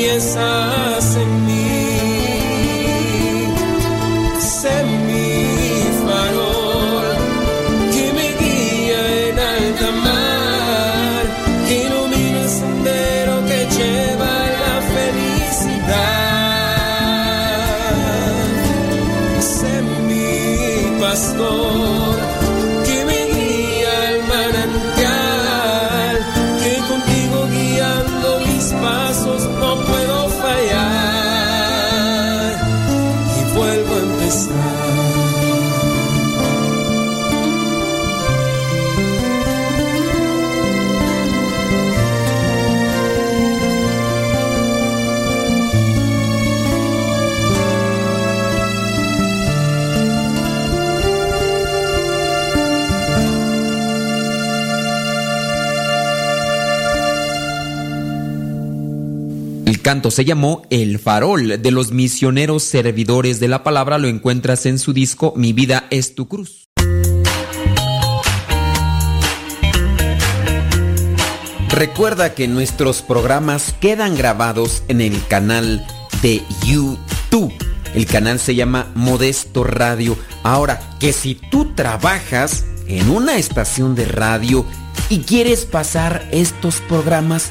piensas en se llamó El Farol de los misioneros servidores de la palabra. Lo encuentras en su disco Mi vida es tu cruz. Recuerda que nuestros programas quedan grabados en el canal de YouTube. El canal se llama Modesto Radio. Ahora, que si tú trabajas en una estación de radio y quieres pasar estos programas,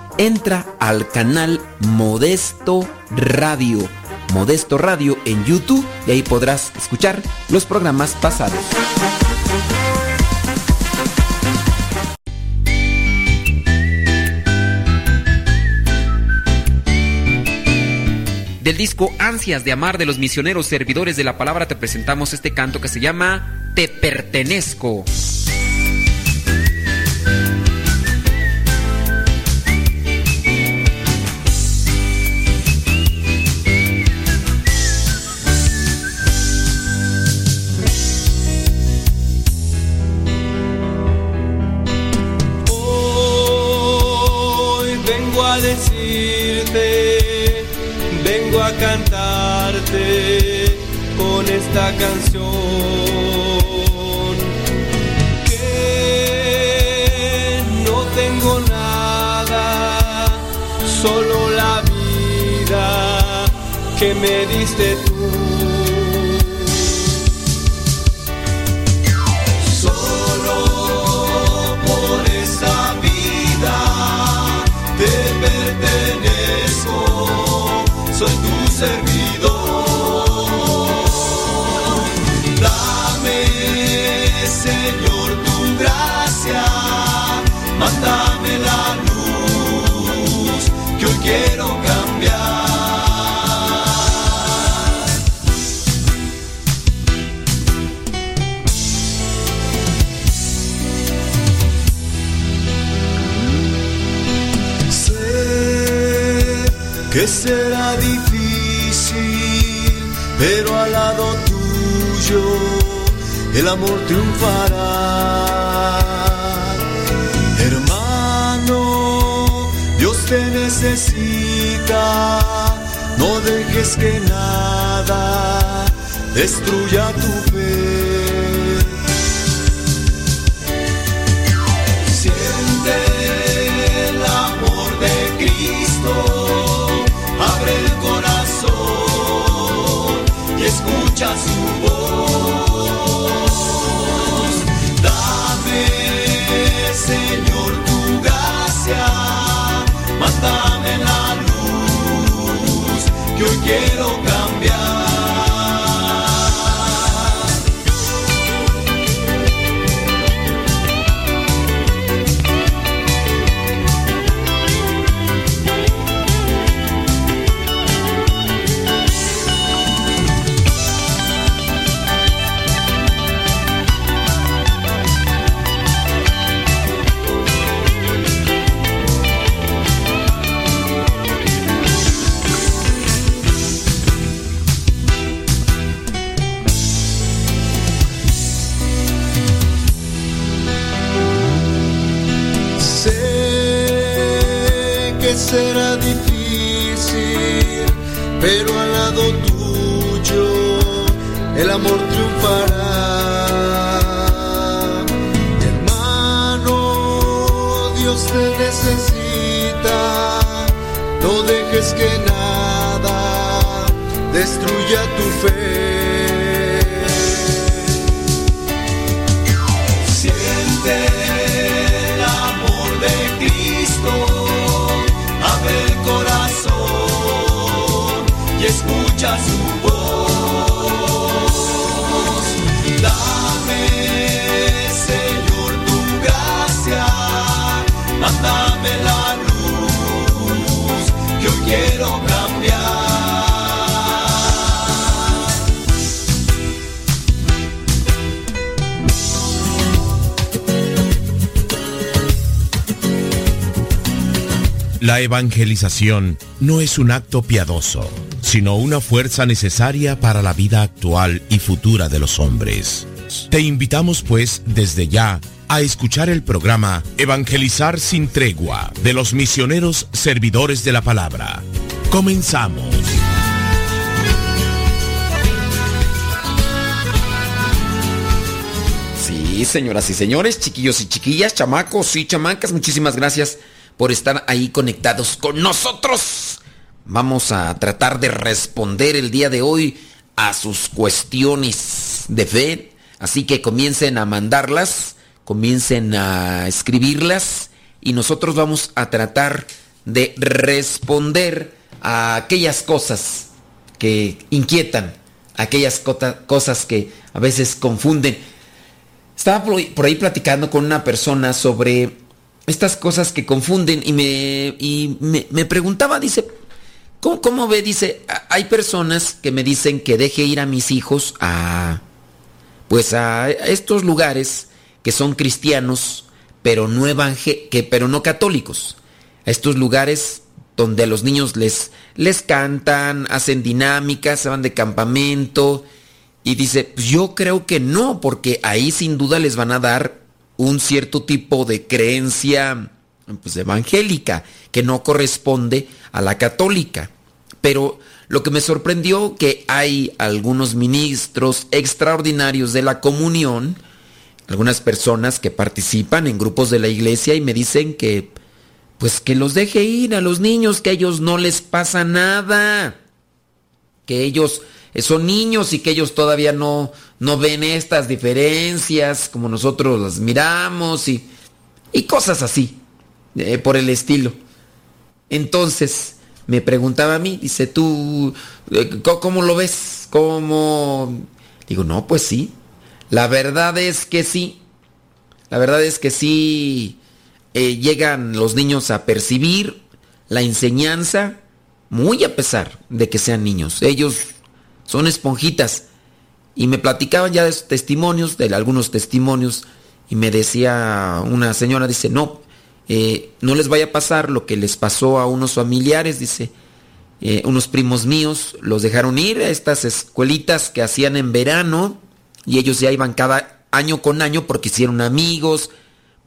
entra al canal Modesto Radio. Modesto Radio en YouTube y ahí podrás escuchar los programas pasados. Del disco Ansias de Amar de los misioneros servidores de la palabra te presentamos este canto que se llama Te pertenezco. Cantarte con esta canción. Que no tengo nada, solo la vida que me diste tú. Servidor. Dame, Señor, tu gracia, mándame pero al lado tuyo el amor triunfará. Hermano, Dios te necesita, no dejes que nada destruya tu fe. Escucha su voz. Dame, Señor, tu gracia, mándame la luz que hoy quiero cambiar. Amor triunfará. Hermano, Dios te necesita, no dejes que nada destruya tu fe. Siente el amor de Cristo, abre el corazón y escucha su voz. Hoy quiero cambiar. La evangelización no es un acto piadoso, sino una fuerza necesaria para la vida actual y futura de los hombres. Te invitamos pues desde ya a escuchar el programa Evangelizar sin tregua de los misioneros servidores de la palabra. Comenzamos. Sí, señoras y señores, chiquillos y chiquillas, chamacos y chamacas, muchísimas gracias por estar ahí conectados con nosotros. Vamos a tratar de responder el día de hoy a sus cuestiones de fe. Así que comiencen a mandarlas, comiencen a escribirlas y nosotros vamos a tratar de responder a aquellas cosas que inquietan, aquellas cosas que a veces confunden. Estaba por ahí, platicando con una persona sobre estas cosas que confunden y me, y me, preguntaba, dice, ¿cómo, ¿cómo ve? Dice, "A- hay personas que me dicen que deje ir a mis hijos a, pues a estos lugares que son cristianos, pero no evangé- que pero no católicos. A estos lugares donde a los niños les, les cantan, hacen dinámicas, se van de campamento. Y dice, "Pues yo creo que no, porque ahí sin duda les van a dar un cierto tipo de creencia pues, evangélica que no corresponde a la católica. Pero lo que me sorprendió que hay algunos ministros extraordinarios de la comunión, algunas personas que participan en grupos de la iglesia y me dicen que pues que los deje ir a los niños, que a ellos no les pasa nada, que ellos eh, son niños y que ellos todavía no, no ven estas diferencias como nosotros las miramos y, y cosas así, eh, por el estilo. Entonces, me preguntaba a mí, dice, ¿tú eh, cómo lo ves? ¿Cómo? Digo, no, pues sí. La verdad es que sí. La verdad es que sí eh, llegan los niños a percibir la enseñanza muy a pesar de que sean niños. Ellos son esponjitas. Y me platicaban ya de sus testimonios, de algunos testimonios, y me decía una señora, dice, no, eh, no les vaya a pasar lo que les pasó a unos familiares, dice, eh, unos primos míos los dejaron ir a estas escuelitas que hacían en verano, y ellos ya iban cada año con año porque hicieron amigos,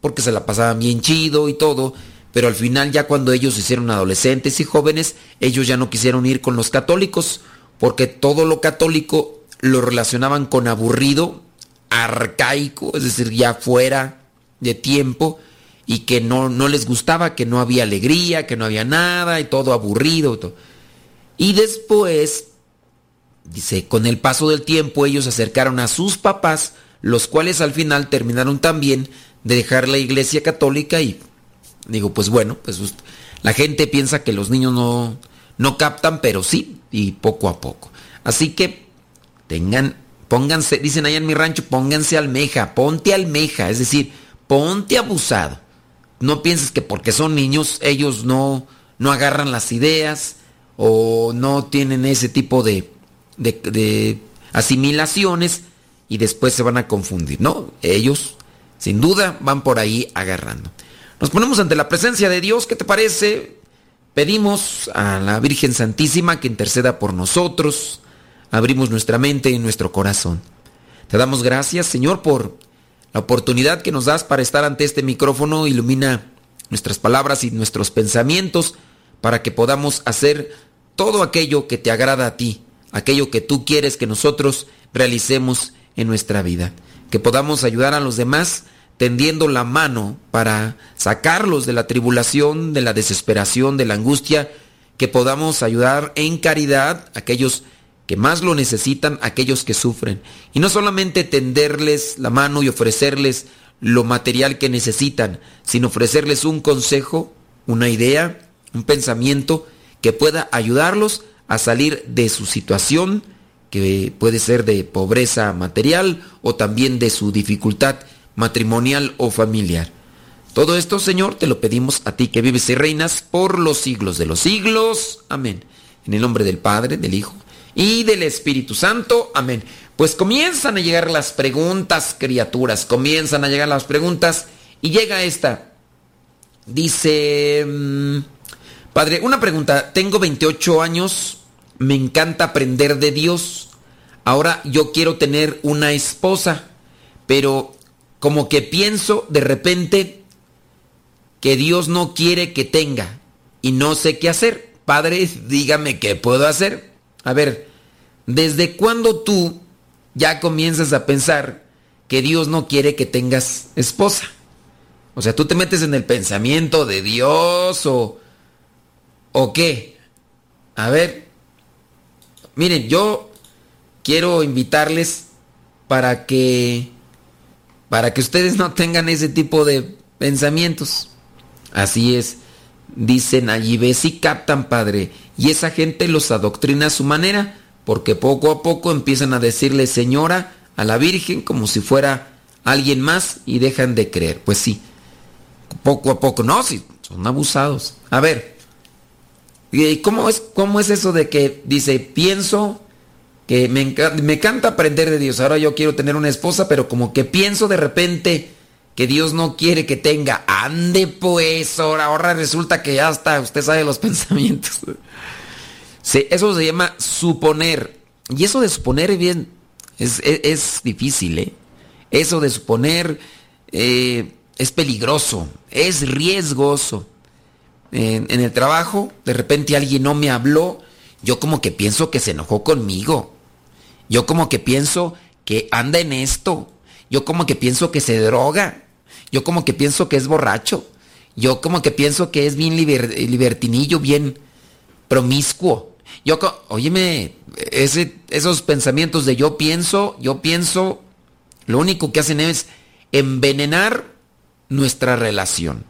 porque se la pasaban bien chido y todo, pero al final ya cuando ellos se hicieron adolescentes y jóvenes, ellos ya no quisieron ir con los católicos, porque todo lo católico lo relacionaban con aburrido, arcaico, es decir, ya fuera de tiempo, y que no, no les gustaba, que no había alegría, que no había nada, y todo aburrido. y todo. Y después, dice, con el paso del tiempo ellos acercaron a sus papás, los cuales al final terminaron también de dejar la iglesia católica y digo, pues bueno, pues la gente piensa que los niños no, no captan, pero sí, y poco a poco. Así que tengan, pónganse, dicen allá en mi rancho, pónganse almeja, ponte almeja, es decir, ponte abusado. No pienses que porque son niños ellos no, no agarran las ideas o no tienen ese tipo de, de, asimilaciones y después se van a confundir. No, ellos sin duda van por ahí agarrando. Nos ponemos ante la presencia de Dios, ¿qué te parece? Pedimos a la Virgen Santísima que interceda por nosotros. Abrimos nuestra mente y nuestro corazón. Te damos gracias, Señor, por la oportunidad que nos das para estar ante este micrófono. Ilumina nuestras palabras y nuestros pensamientos para que podamos hacer todo aquello que te agrada a ti, aquello que tú quieres que nosotros realicemos en nuestra vida. Que podamos ayudar a los demás tendiendo la mano para sacarlos de la tribulación, de la desesperación, de la angustia, que podamos ayudar en caridad a aquellos que más lo necesitan, aquellos que sufren. Y no solamente tenderles la mano y ofrecerles lo material que necesitan, sino ofrecerles un consejo, una idea, un pensamiento que pueda ayudarlos a salir de su situación, que puede ser de pobreza material o también de su dificultad matrimonial o familiar. Todo esto, Señor, te lo pedimos a ti que vives y reinas por los siglos de los siglos. Amén. En el nombre del Padre, del Hijo y del Espíritu Santo. Amén. Pues comienzan a llegar las preguntas, criaturas. Comienzan a llegar las preguntas. Y llega esta. Dice, mm, Padre, una pregunta. Tengo 28 años. Me encanta aprender de Dios. Ahora yo quiero tener una esposa. Pero como que pienso de repente que Dios no quiere que tenga y no sé qué hacer. Padre, dígame qué puedo hacer. A ver, ¿desde cuándo tú ya comienzas a pensar que Dios no quiere que tengas esposa? O sea, tú te metes en el pensamiento de Dios o o qué? A ver. Miren, yo quiero invitarles para que para que ustedes no tengan ese tipo de pensamientos. Así es, dicen allí, ves y captan, padre, y esa gente los adoctrina a su manera, porque poco a poco empiezan a decirle señora a la Virgen como si fuera alguien más y dejan de creer. Pues sí, poco a poco, no, sí, son abusados. A ver, ¿y cómo es, cómo es eso de que dice, pienso que me, encanta aprender de Dios, ahora yo quiero tener una esposa, pero como que pienso de repente que Dios no quiere que tenga. Ande pues, ahora, resulta que ya está, usted sabe los pensamientos. Sí, eso se llama suponer. Y eso de suponer bien es, difícil, ¿eh? Eso de suponer eh, es peligroso, es riesgoso. En, el trabajo, de repente alguien no me habló, yo como que pienso que se enojó conmigo. Yo como que pienso que anda en esto. Yo como que pienso que se droga. Yo como que pienso que es borracho. Yo como que pienso que es bien libertinillo, bien promiscuo. Yo, óyeme, esos pensamientos de yo pienso, yo pienso, lo único que hacen es envenenar nuestra relación.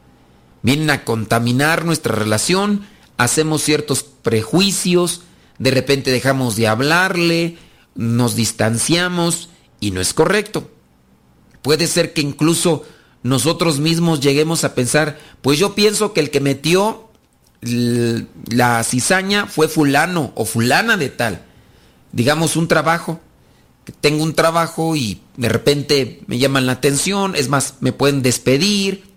Vienen a contaminar nuestra relación, hacemos ciertos prejuicios, de repente dejamos de hablarle, nos distanciamos y no es correcto. Puede ser que incluso nosotros mismos lleguemos a pensar, pues yo pienso que el que metió la cizaña fue fulano o fulana de tal. Digamos un trabajo, tengo un trabajo y de repente me llaman la atención, es más, me pueden despedir.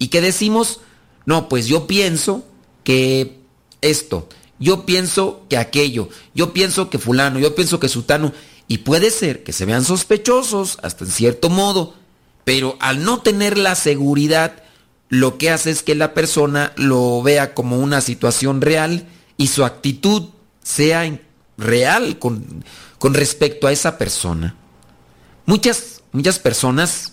¿Y qué decimos? No, pues yo pienso que esto, yo pienso que aquello, yo pienso que fulano, yo pienso que sutano, y puede ser que se vean sospechosos hasta en cierto modo, pero al no tener la seguridad, lo que hace es que la persona lo vea como una situación real y su actitud sea real con, respecto a esa persona. Muchas, muchas personas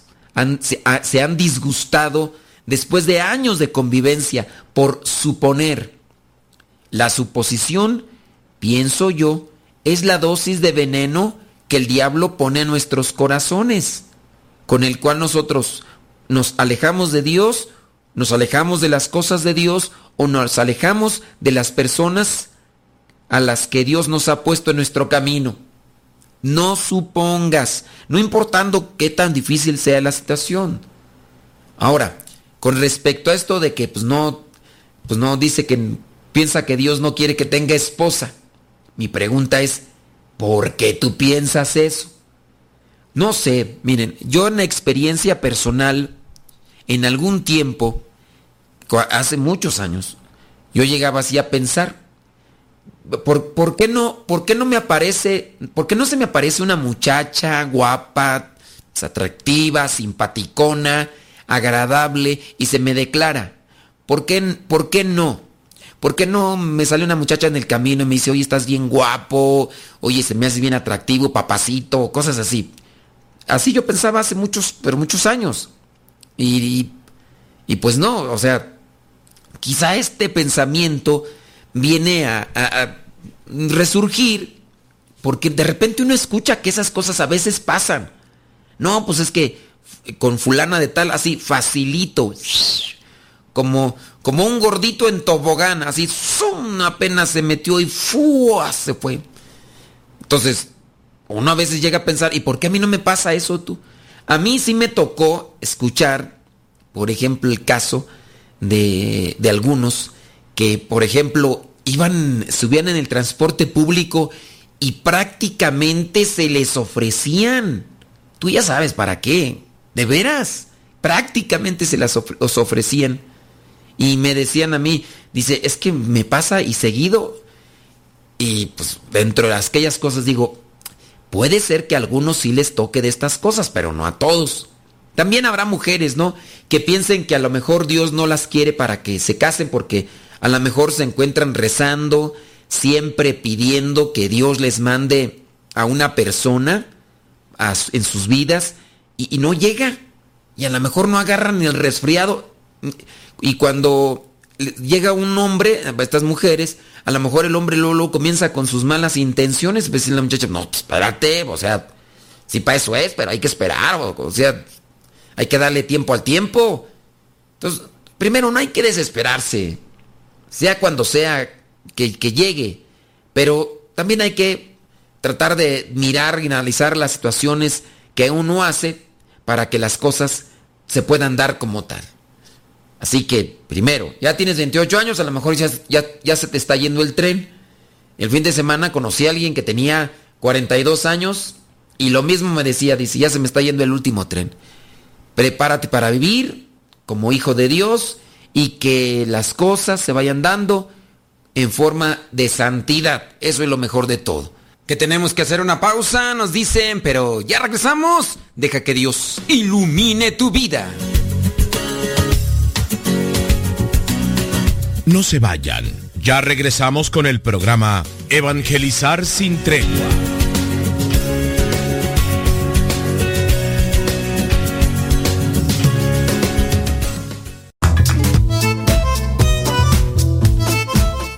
se han disgustado después de años de convivencia por suponer. La suposición, pienso yo, es la dosis de veneno que el diablo pone a nuestros corazones con el cual nosotros nos alejamos de Dios, nos alejamos de las cosas de Dios o nos alejamos de las personas a las que Dios nos ha puesto en nuestro camino. No supongas, no importando qué tan difícil sea la situación. Ahora, con respecto a esto de que pues no, pues no dice que piensa que Dios no quiere que tenga esposa. Mi pregunta es, ¿por qué tú piensas eso? No sé, miren, yo en experiencia personal, en algún tiempo, hace muchos años, yo llegaba así a pensar, ¿por, qué no, ¿por qué no me aparece, por qué no se me aparece una muchacha guapa, atractiva, simpaticona, agradable y se me declara? ¿Por qué, ¿Por qué no? ¿Por qué no me sale una muchacha en el camino y me dice, oye, estás bien guapo, oye, se me hace bien atractivo, papacito, cosas así? Así yo pensaba hace muchos, pero muchos años. Y, y, pues no, o sea, quizá este pensamiento viene a, a resurgir porque de repente uno escucha que esas cosas a veces pasan. No, pues es que con fulana de tal, así, facilito. Como, como un gordito en tobogán, así, ¡zum! apenas se metió y ¡fua! se fue. Entonces, uno a veces llega a pensar, ¿y por qué a mí no me pasa eso tú? A mí sí me tocó escuchar, por ejemplo, el caso de, de algunos que, por ejemplo, iban, subían en el transporte público y prácticamente se les ofrecían. Tú ya sabes para qué. De veras. Prácticamente se las ofrecían. Y me decían a mí, dice, es que me pasa y seguido. Y pues dentro de aquellas cosas digo, puede ser que a algunos sí les toque de estas cosas, pero no a todos. También habrá mujeres, ¿no? Que piensen que a lo mejor Dios no las quiere para que se casen porque a lo mejor se encuentran rezando, siempre pidiendo que Dios les mande a una persona en sus vidas y, no llega. Y a lo mejor no agarran ni el resfriado. Y cuando llega un hombre, estas mujeres, a lo mejor el hombre luego, comienza con sus malas intenciones. Pues la muchacha, no, pues, espérate, o sea, si para eso es, pero hay que esperar, o, sea, hay que darle tiempo al tiempo. Entonces, primero, no hay que desesperarse, sea cuando sea que llegue, pero también hay que tratar de mirar y analizar las situaciones que uno hace para que las cosas se puedan dar como tal. Así que, primero, ya tienes 28 años, a lo mejor ya, ya, se te está yendo el tren. El fin de semana conocí a alguien que tenía 42 años y lo mismo me decía, dice, ya se me está yendo el último tren. Prepárate para vivir como hijo de Dios y que las cosas se vayan dando en forma de santidad. Eso es lo mejor de todo que tenemos que hacer una pausa, nos dicen, pero ya regresamos. Deja que Dios ilumine tu vida. No se vayan, ya regresamos con el programa Evangelizar sin tregua.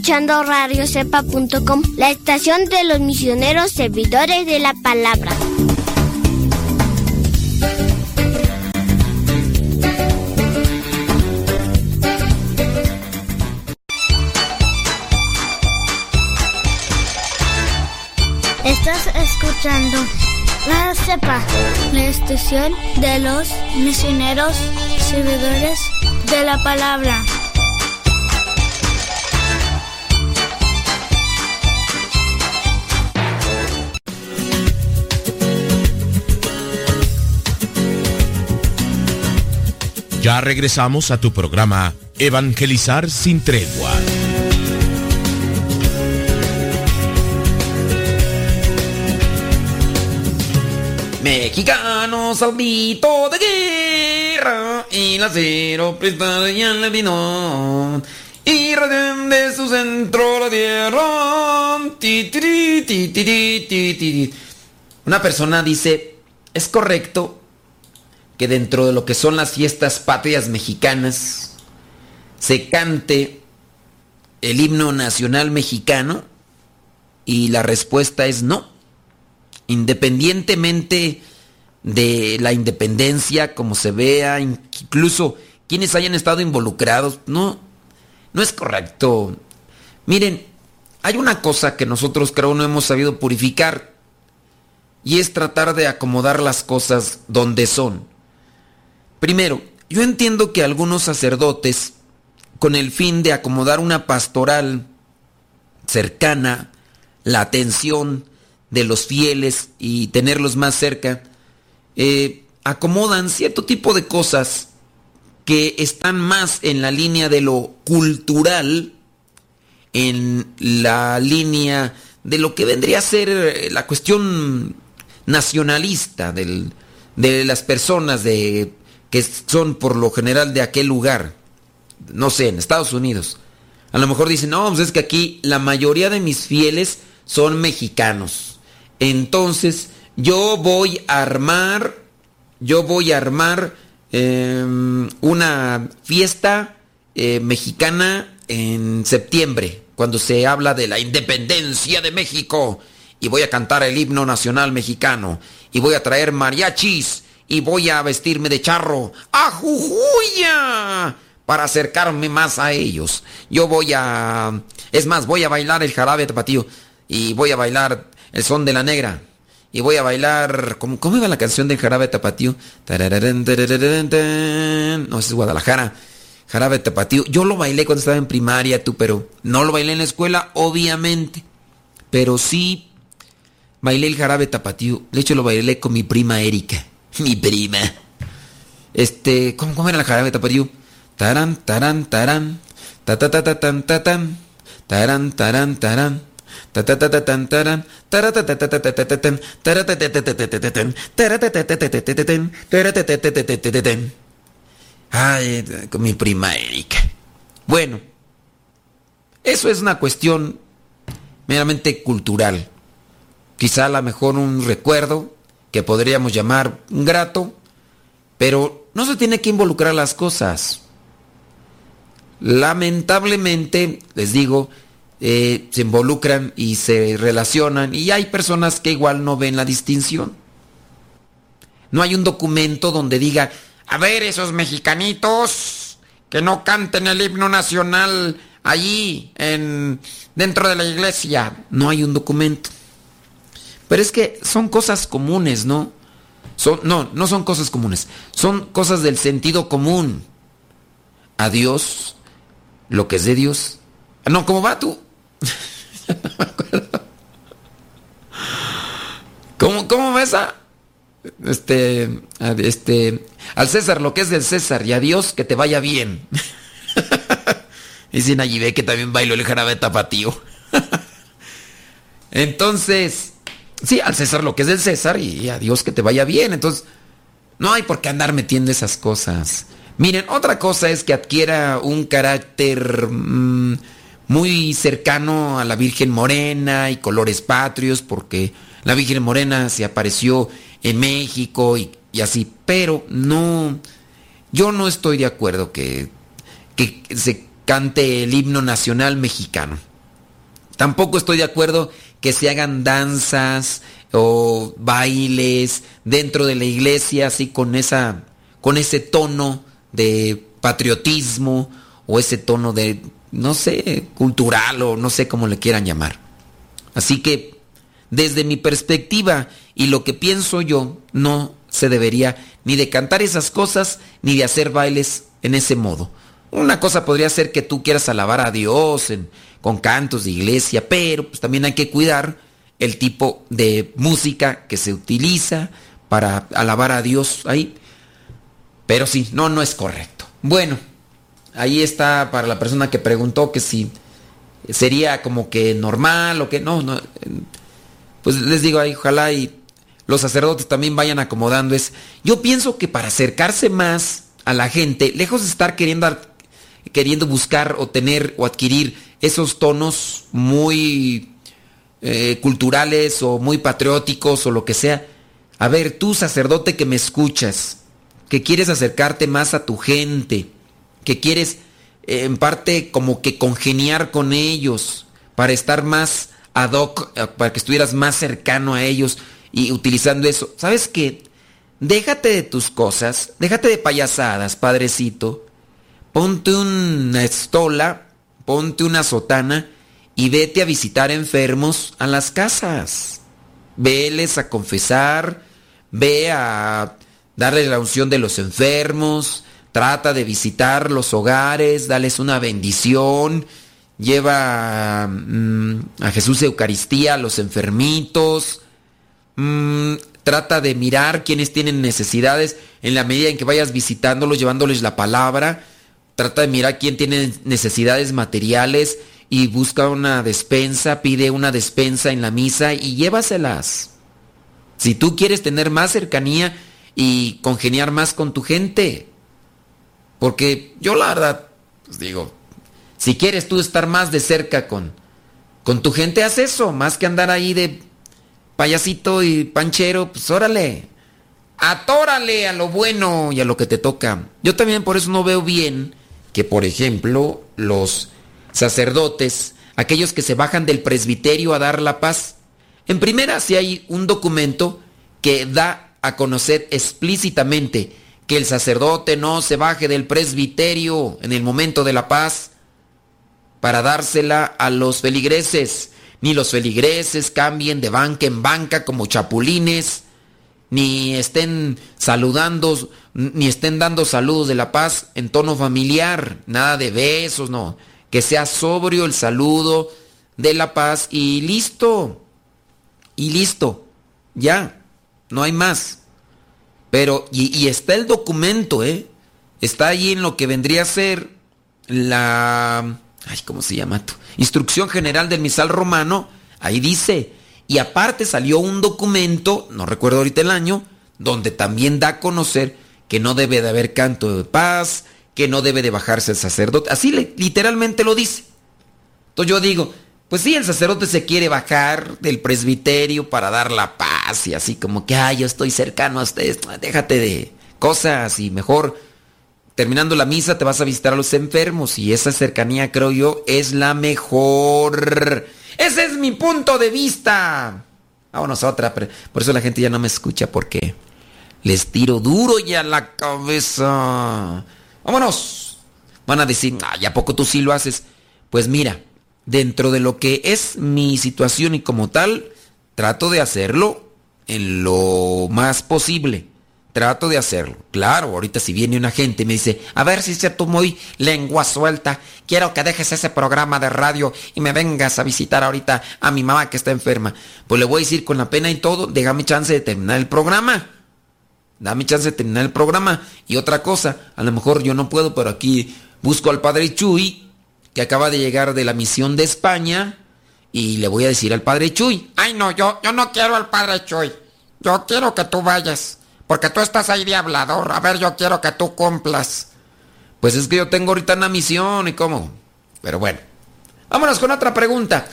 Escuchando radiocepa.com, la estación de los misioneros servidores de la palabra. Estás escuchando la CEPA, la estación de los misioneros servidores de la palabra. Ya regresamos a tu programa Evangelizar sin tregua. Mexicano salvito de guerra y la cero prestada ya le vino y de su centro la tierra. Una persona dice, es correcto que dentro de lo que son las fiestas patrias mexicanas se cante el himno nacional mexicano? Y la respuesta es no. Independientemente de la independencia, como se vea, incluso quienes hayan estado involucrados, no, no es correcto. Miren, hay una cosa que nosotros creo no hemos sabido purificar. y es tratar de acomodar las cosas donde son. Primero, yo entiendo que algunos sacerdotes, con el fin de acomodar una pastoral cercana, la atención de los fieles y tenerlos más cerca, eh, acomodan cierto tipo de cosas que están más en la línea de lo cultural, en la línea de lo que vendría a ser eh, la cuestión nacionalista de las personas de, que son por lo general de aquel lugar, no sé, en Estados Unidos. A lo mejor dicen, no, pues es que aquí la mayoría de mis fieles son mexicanos. Entonces, yo voy a armar, yo voy a armar em, una fiesta eh, mexicana en septiembre, cuando se habla de la independencia de México y voy a cantar el himno nacional mexicano y voy a traer mariachis y voy a vestirme de charro. ¡Ajujuya! Para acercarme más a ellos. Yo voy a... Es más, voy a bailar el jarabe tapatío y voy a bailar el son de la negra. Y voy a bailar... ¿Cómo, cómo iba la canción del jarabe tapatío? No, es Guadalajara. Jarabe tapatío. Yo lo bailé cuando estaba en primaria, tú, pero no lo bailé en la escuela, obviamente. Pero sí Bailé el jarabe tapatío. De hecho, lo bailé con mi prima Erika. Mi prima. Este, ¿cómo, cómo era el jarabe tapatío? Tarán, tarán, tarán. Ta ta ta ta tan ta tan. Tarán, tarán, tarán. Ta ta ta ta tan tarán. Tara ta ta ta ta ta ta tan. Tara ta ta ta ta ta ta tan. Tara ta ta ta ta ta ta tan. Tara ta ta ta ta ta ta tan. Ay, con mi prima Erika. Bueno, eso es una cuestión meramente cultural quizá a lo mejor un recuerdo que podríamos llamar grato, pero no se tiene que involucrar las cosas. Lamentablemente, les digo, eh, se involucran y se relacionan y hay personas que igual no ven la distinción. No hay un documento donde diga, a ver esos mexicanitos que no canten el himno nacional allí en dentro de la iglesia. No hay un documento. Pero es que son cosas comunes, ¿no? Son, no, no son cosas comunes. Son cosas del sentido común. A Dios, lo que es de Dios. No, ¿cómo va tú? ¿Cómo, cómo va esa? Este, este, al César lo que es del César y a Dios que te vaya bien. sin allí ve que también bailo el jarabe tapatío. Entonces, Sí, al César lo que es del César y a Dios que te vaya bien. Entonces, no hay por qué andar metiendo esas cosas. Miren, otra cosa es que adquiera un carácter mm, muy cercano a la Virgen Morena y colores patrios, porque la Virgen Morena se apareció en México y, y así, pero no, yo no estoy de acuerdo que, que se cante el himno nacional mexicano. Tampoco estoy de acuerdo que se hagan danzas o bailes dentro de la iglesia así con esa con ese tono de patriotismo o ese tono de no sé, cultural o no sé cómo le quieran llamar. Así que desde mi perspectiva y lo que pienso yo, no se debería ni de cantar esas cosas ni de hacer bailes en ese modo. Una cosa podría ser que tú quieras alabar a Dios en, con cantos de iglesia, pero pues también hay que cuidar el tipo de música que se utiliza para alabar a Dios ahí. Pero sí, no, no es correcto. Bueno, ahí está para la persona que preguntó que si sería como que normal o que no, no. Pues les digo ahí, ojalá y los sacerdotes también vayan acomodando es. Yo pienso que para acercarse más a la gente, lejos de estar queriendo, queriendo buscar o tener o adquirir esos tonos muy eh, culturales o muy patrióticos o lo que sea. A ver, tú sacerdote que me escuchas, que quieres acercarte más a tu gente, que quieres eh, en parte como que congeniar con ellos para estar más ad hoc, eh, para que estuvieras más cercano a ellos y utilizando eso. ¿Sabes qué? Déjate de tus cosas, déjate de payasadas, padrecito. Ponte una estola ponte una sotana y vete a visitar enfermos a las casas. Veles a confesar, ve a darle la unción de los enfermos, trata de visitar los hogares, dales una bendición, lleva mm, a Jesús Eucaristía a los enfermitos, mm, trata de mirar quienes tienen necesidades en la medida en que vayas visitándolos, llevándoles la palabra, trata de mirar quién tiene necesidades materiales y busca una despensa, pide una despensa en la misa y llévaselas. Si tú quieres tener más cercanía y congeniar más con tu gente, porque yo la verdad, pues digo, si quieres tú estar más de cerca con, con tu gente, haz eso, más que andar ahí de payasito y panchero, pues órale, atórale a lo bueno y a lo que te toca. Yo también por eso no veo bien que, por ejemplo, los sacerdotes, aquellos que se bajan del presbiterio a dar la paz, en primera si hay un documento que da a conocer explícitamente que el sacerdote no se baje del presbiterio en el momento de la paz para dársela a los feligreses, ni los feligreses cambien de banca en banca como chapulines, ni estén saludando, ni estén dando saludos de la paz en tono familiar, nada de besos, no, que sea sobrio el saludo de la paz y listo, y listo, ya, no hay más. Pero, y, está el documento, ¿eh? Está ahí en lo que vendría a ser la... Ay, ¿cómo se llama? Instrucción General del Misal Romano. Ahí dice. Y aparte salió un documento, no recuerdo ahorita el año, donde también da a conocer que no debe de haber canto de paz, que no debe de bajarse el sacerdote. Así literalmente lo dice. Entonces yo digo, pues sí, el sacerdote se quiere bajar del presbiterio para dar la paz y así como que, ay, yo estoy cercano a ustedes, déjate de cosas y mejor terminando la misa te vas a visitar a los enfermos y esa cercanía creo yo es la mejor. Ese es mi punto de vista. Vámonos a otra, por eso la gente ya no me escucha porque les tiro duro ya la cabeza. Vámonos. Van a decir, ay, ¿a poco tú sí lo haces? Pues mira, dentro de lo que es mi situación y como tal, trato de hacerlo en lo más posible. Trato de hacerlo. Claro, ahorita si viene una gente y me dice, a ver si se tú muy lengua suelta, quiero que dejes ese programa de radio y me vengas a visitar ahorita a mi mamá que está enferma. Pues le voy a decir con la pena y todo, déjame chance de terminar el programa. Dame chance de terminar el programa. Y otra cosa, a lo mejor yo no puedo, pero aquí busco al padre Chuy que acaba de llegar de la misión de España y le voy a decir al padre Chuy. Ay, no, yo, yo no quiero al padre Chuy. Yo quiero que tú vayas. Porque tú estás ahí de hablador. A ver, yo quiero que tú cumplas. Pues es que yo tengo ahorita una misión y cómo. Pero bueno. Vámonos con otra pregunta.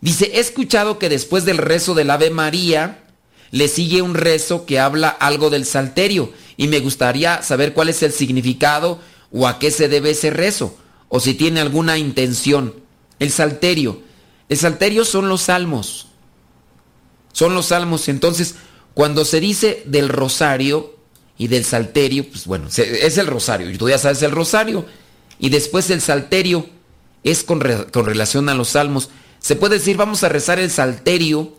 Dice, he escuchado que después del rezo del Ave María le sigue un rezo que habla algo del salterio y me gustaría saber cuál es el significado o a qué se debe ese rezo o si tiene alguna intención. El salterio. El salterio son los salmos. Son los salmos. Entonces, cuando se dice del rosario y del salterio, pues bueno, es el rosario. Y tú ya sabes el rosario. Y después el salterio es con, relación a los salmos. Se puede decir, vamos a rezar el salterio.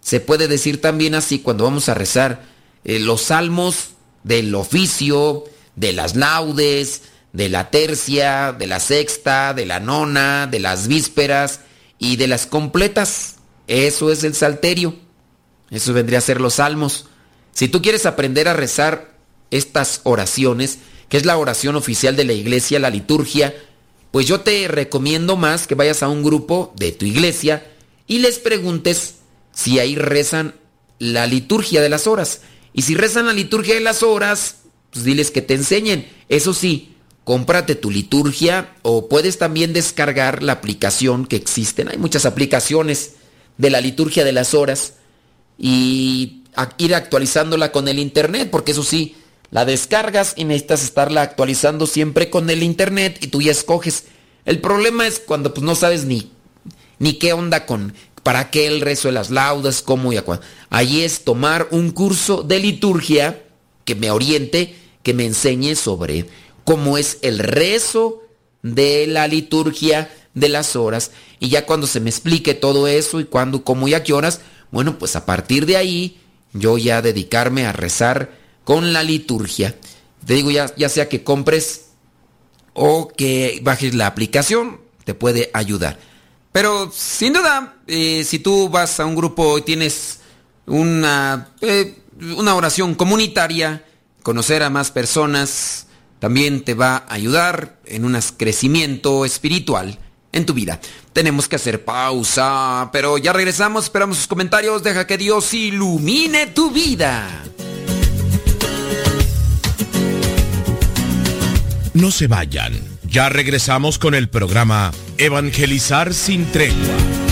Se puede decir también así cuando vamos a rezar eh, los salmos del oficio, de las laudes, de la tercia, de la sexta, de la nona, de las vísperas y de las completas. Eso es el salterio. Eso vendría a ser los salmos. Si tú quieres aprender a rezar estas oraciones, que es la oración oficial de la iglesia, la liturgia, pues yo te recomiendo más que vayas a un grupo de tu iglesia y les preguntes si ahí rezan la liturgia de las horas. Y si rezan la liturgia de las horas, pues diles que te enseñen. Eso sí, cómprate tu liturgia o puedes también descargar la aplicación que existen. Hay muchas aplicaciones de la liturgia de las horas y ir actualizándola con el internet, porque eso sí, la descargas y necesitas estarla actualizando siempre con el internet y tú ya escoges. El problema es cuando pues no sabes ni, ni qué onda con para qué el rezo de las laudas, cómo y a cuándo. Ahí es tomar un curso de liturgia que me oriente, que me enseñe sobre cómo es el rezo de la liturgia de las horas. Y ya cuando se me explique todo eso y cuándo, cómo y a qué horas, Bueno, pues a partir de ahí yo ya dedicarme a rezar con la liturgia. Te digo, ya, ya sea que compres o que bajes la aplicación, te puede ayudar. Pero sin duda, eh, si tú vas a un grupo y tienes una, eh, una oración comunitaria, conocer a más personas, también te va a ayudar en un crecimiento espiritual en tu vida. Tenemos que hacer pausa, pero ya regresamos, esperamos sus comentarios, deja que Dios ilumine tu vida. No se vayan, ya regresamos con el programa Evangelizar sin tregua.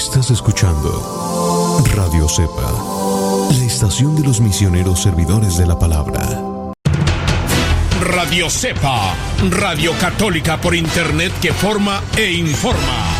Estás escuchando Radio Cepa, la estación de los misioneros servidores de la palabra. Radio Cepa, Radio Católica por Internet que forma e informa.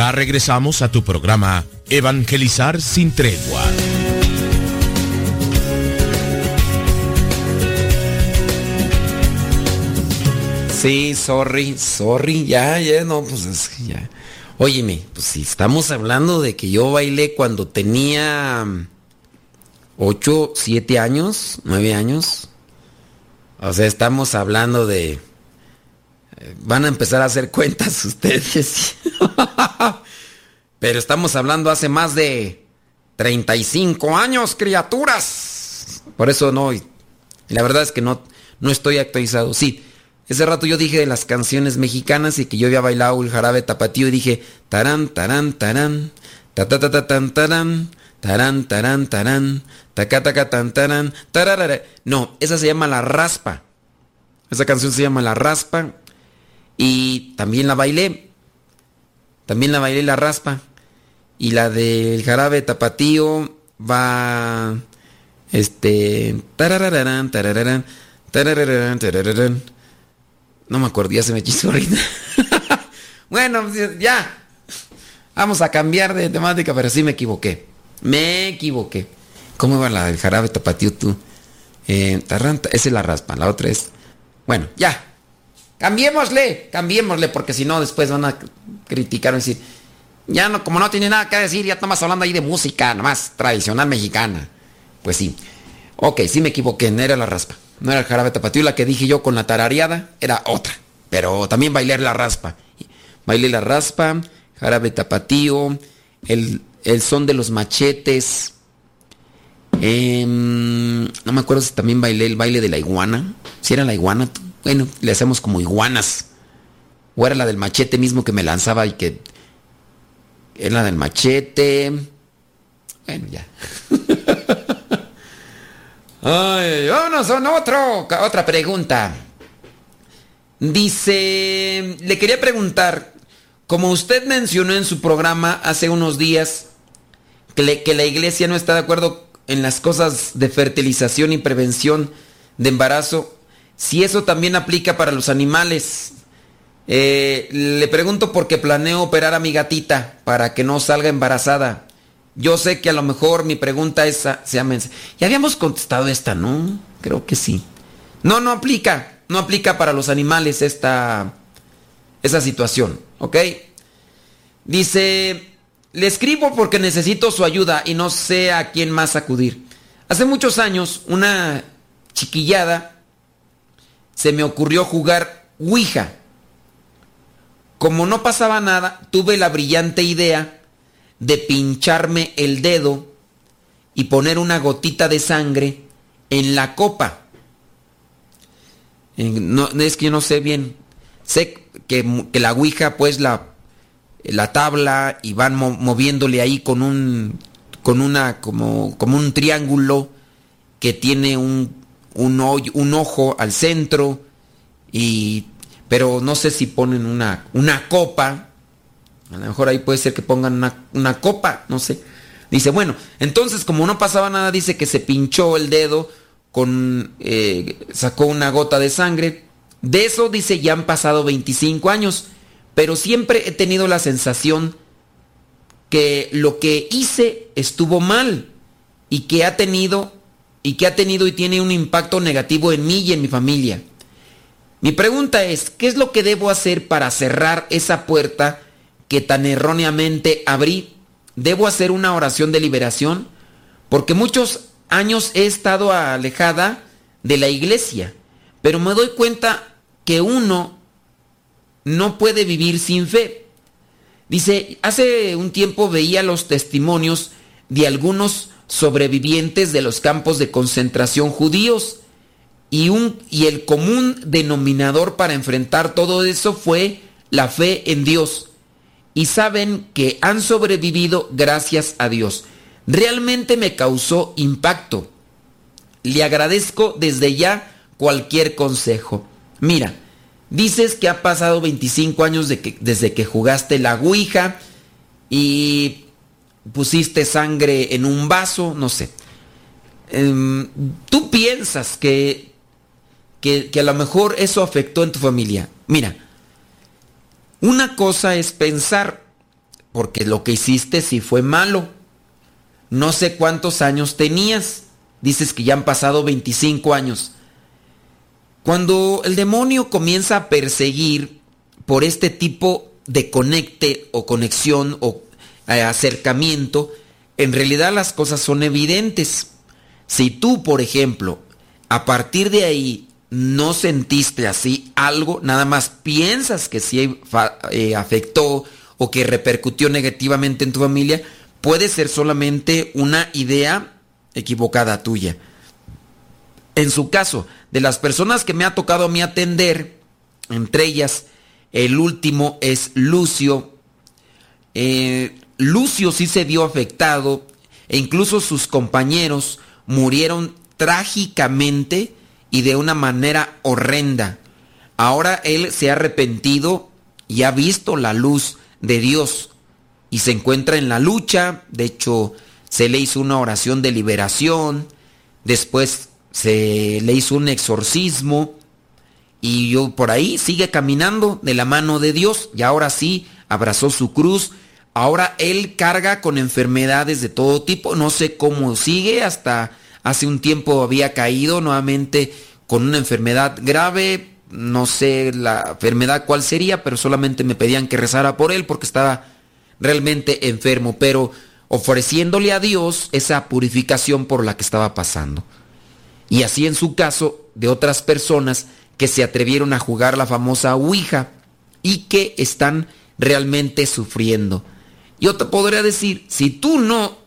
Ya regresamos a tu programa Evangelizar sin tregua. Sí, sorry, sorry, ya, ya, no, pues es que ya. Óyeme, pues si estamos hablando de que yo bailé cuando tenía 8, 7 años, 9 años. O sea, estamos hablando de van a empezar a hacer cuentas ustedes. Pero estamos hablando hace más de 35 años, criaturas. Por eso no. La verdad es que no, no estoy actualizado. Sí, ese rato yo dije de las canciones mexicanas y que yo había bailado el jarabe tapatío y dije tarán, tarán, tarán, ta ta ta ta tan tarán, tarán, tarán, tarán, taca taca tan tarán, tararara. No, esa se llama La Raspa. Esa canción se llama La Raspa y también la bailé. También la bailé la raspa. Y la del jarabe tapatío va. Este. Tarararán, tarararán, tarararán, tarararán. No me acuerdo, se me quiso ahorita. bueno, ya. Vamos a cambiar de temática, pero sí me equivoqué. Me equivoqué. ¿Cómo va la del jarabe tapatío tú? Eh, esa es la raspa, la otra es. Bueno, ya, Cambiémosle, cambiémosle, porque si no después van a criticar y decir, ya no, como no tiene nada que decir, ya estamos hablando ahí de música, nomás tradicional mexicana. Pues sí. Ok, sí me equivoqué, no era la raspa. No era el jarabe tapatío, la que dije yo con la tarareada, era otra. Pero también bailé la raspa. Bailé la raspa, jarabe tapatío, el, el son de los machetes. Em, no me acuerdo si también bailé el baile de la iguana. Si era la iguana, bueno, le hacemos como iguanas. O era la del machete mismo que me lanzaba y que... Era la del machete. Bueno, ya. Ay, vámonos a otro, otra pregunta. Dice, le quería preguntar, como usted mencionó en su programa hace unos días, que la iglesia no está de acuerdo en las cosas de fertilización y prevención de embarazo, si eso también aplica para los animales. Eh, le pregunto porque planeo operar a mi gatita para que no salga embarazada. Yo sé que a lo mejor mi pregunta es, se Ya habíamos contestado esta, ¿no? Creo que sí. No, no aplica. No aplica para los animales esta, esa situación, ¿ok? Dice, le escribo porque necesito su ayuda y no sé a quién más acudir. Hace muchos años, una chiquillada se me ocurrió jugar Ouija. Como no pasaba nada, tuve la brillante idea de pincharme el dedo y poner una gotita de sangre en la copa. No, es que yo no sé bien. Sé que, que la Ouija, pues la, la tabla y van moviéndole ahí con un, con una, como, como un triángulo que tiene un, un, ojo al centro y pero no sé si ponen una, una copa. A lo mejor ahí puede ser que pongan una, copa, no sé. Dice, bueno, entonces como no pasaba nada, dice que se pinchó el dedo con... Eh, sacó una gota de sangre. De eso dice, ya han pasado 25 años, pero siempre he tenido la sensación que lo que hice estuvo mal y que ha tenido y que ha tenido y tiene un impacto negativo en mí y en mi familia. Mi pregunta es, ¿qué es lo que debo hacer para cerrar esa puerta que tan erróneamente abrí? ¿Debo hacer una oración de liberación? Porque muchos años he estado alejada de la iglesia, pero me doy cuenta que uno no puede vivir sin fe. Dice, hace un tiempo veía los testimonios de algunos sobrevivientes de los campos de concentración judíos y, un, y el común denominador para enfrentar todo eso fue la fe en Dios. Y saben que han sobrevivido gracias a Dios. Realmente me causó impacto. Le agradezco desde ya cualquier consejo. Mira, dices que ha pasado 25 años de que, desde que jugaste la Ouija y pusiste sangre en un vaso, no sé. Em, ¿Tú piensas que que, a lo mejor eso afectó en tu familia. Mira, una cosa es pensar, porque lo que hiciste sí fue malo. No sé cuántos años tenías. Dices que ya han pasado 25 años. Cuando el demonio comienza a perseguir por este tipo de conecte o conexión o acercamiento, en realidad las cosas son evidentes. Si tú, por ejemplo, a partir de ahí no sentiste así algo, nada más piensas que sí eh, afectó o que repercutió negativamente en tu familia, puede ser solamente una idea equivocada tuya. En su caso, de las personas que me ha tocado a mí atender, entre ellas, el último es Lucio. Eh, Lucio sí se vio afectado e incluso sus compañeros murieron trágicamente y de una manera horrenda. Ahora él se ha arrepentido y ha visto la luz de Dios y se encuentra en la lucha. De hecho, se le hizo una oración de liberación, después se le hizo un exorcismo y yo por ahí sigue caminando de la mano de Dios y ahora sí abrazó su cruz. Ahora él carga con enfermedades de todo tipo, no sé cómo sigue hasta hace un tiempo había caído nuevamente con una enfermedad grave, no sé la enfermedad cuál sería, pero solamente me pedían que rezara por él porque estaba realmente enfermo, pero ofreciéndole a Dios esa purificación por la que estaba pasando. Y así en su caso de otras personas que se atrevieron a jugar la famosa Ouija y que están realmente sufriendo. Yo te podría decir, si tú no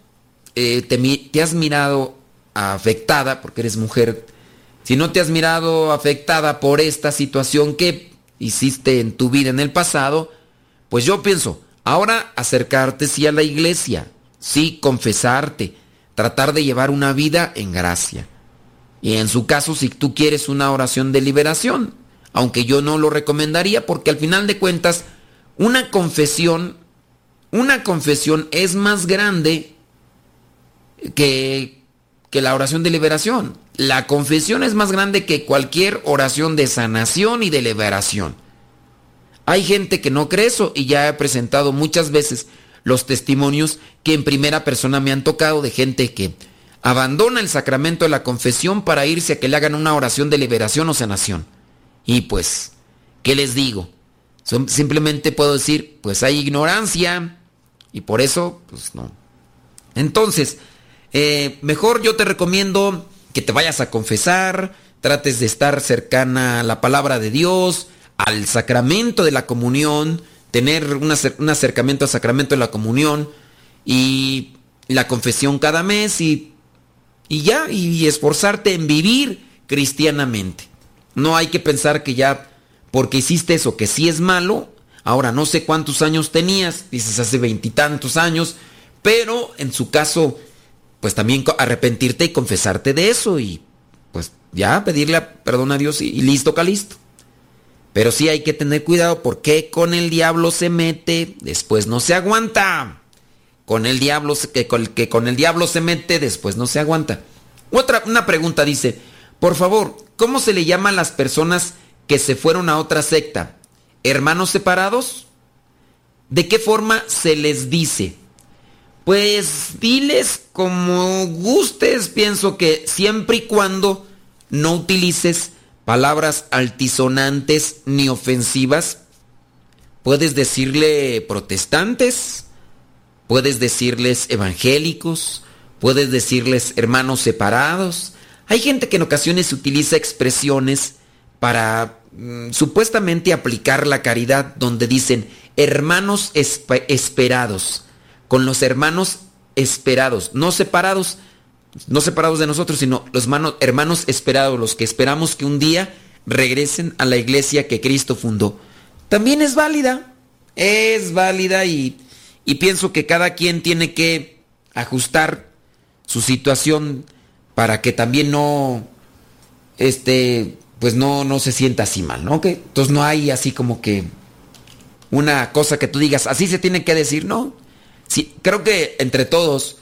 eh, te, te has mirado afectada, porque eres mujer, si no te has mirado afectada por esta situación que hiciste en tu vida en el pasado, pues yo pienso, ahora acercarte sí a la iglesia, sí confesarte, tratar de llevar una vida en gracia. Y en su caso, si tú quieres una oración de liberación, aunque yo no lo recomendaría porque al final de cuentas una confesión, una confesión es más grande que, que la oración de liberación. La confesión es más grande que cualquier oración de sanación y de liberación. Hay gente que no cree eso y ya he presentado muchas veces los testimonios que en primera persona me han tocado de gente que abandona el sacramento de la confesión para irse a que le hagan una oración de liberación o sanación. Y pues, ¿qué les digo? Simplemente puedo decir, pues hay ignorancia y por eso, pues no. Entonces, eh, mejor yo te recomiendo que te vayas a confesar, trates de estar cercana a la palabra de Dios, al sacramento de la comunión, tener un acercamiento al sacramento de la comunión y la confesión cada mes y, y ya, y esforzarte en vivir cristianamente. No hay que pensar que ya porque hiciste eso, que sí es malo, ahora no sé cuántos años tenías, dices hace veintitantos años, pero en su caso, pues también arrepentirte y confesarte de eso y pues ya pedirle perdón a Dios y, listo, calisto. Pero sí hay que tener cuidado porque con el diablo se mete, después no se aguanta. Con el diablo que con, que con el diablo se mete, después no se aguanta. Otra una pregunta dice, por favor, ¿cómo se le llama a las personas que se fueron a otra secta? ¿Hermanos separados? ¿De qué forma se les dice? Pues diles como gustes, pienso que siempre y cuando no utilices palabras altisonantes ni ofensivas, puedes decirle protestantes, puedes decirles evangélicos, puedes decirles hermanos separados, hay gente que en ocasiones utiliza expresiones para mm, supuestamente aplicar la caridad donde dicen hermanos esperados, con los hermanos esperados, no separados, no separados de nosotros, sino los hermanos esperados, los que esperamos que un día regresen a la iglesia que Cristo fundó. También es válida, es válida y, y pienso que cada quien tiene que ajustar su situación para que también no, este, pues no, no se sienta así mal, ¿no? Que, entonces no hay así como que una cosa que tú digas, así se tiene que decir, ¿no? Sí, creo que entre todos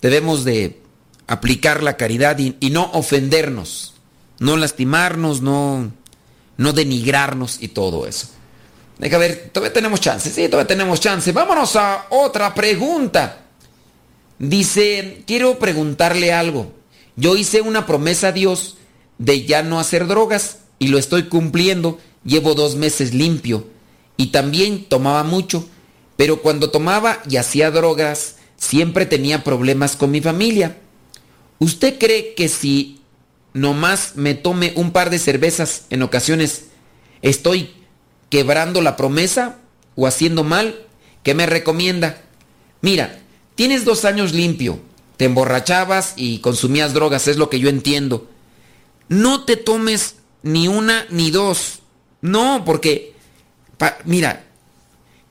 debemos de aplicar la caridad y, no ofendernos, no lastimarnos, no, no denigrarnos y todo eso. Deja ver, todavía tenemos chance, sí, todavía tenemos chance. Vámonos a otra pregunta. Dice, quiero preguntarle algo. Yo hice una promesa a Dios de ya no hacer drogas y lo estoy cumpliendo. Llevo dos meses limpio y también tomaba mucho, pero cuando tomaba y hacía drogas siempre tenía problemas con mi familia. ¿Usted cree que si nomás me tome un par de cervezas en ocasiones estoy quebrando la promesa o haciendo mal? ¿Qué me recomienda? Mira, tienes dos años limpio te emborrachabas y consumías drogas, es lo que yo entiendo. No te tomes ni una ni dos. No, porque, mira,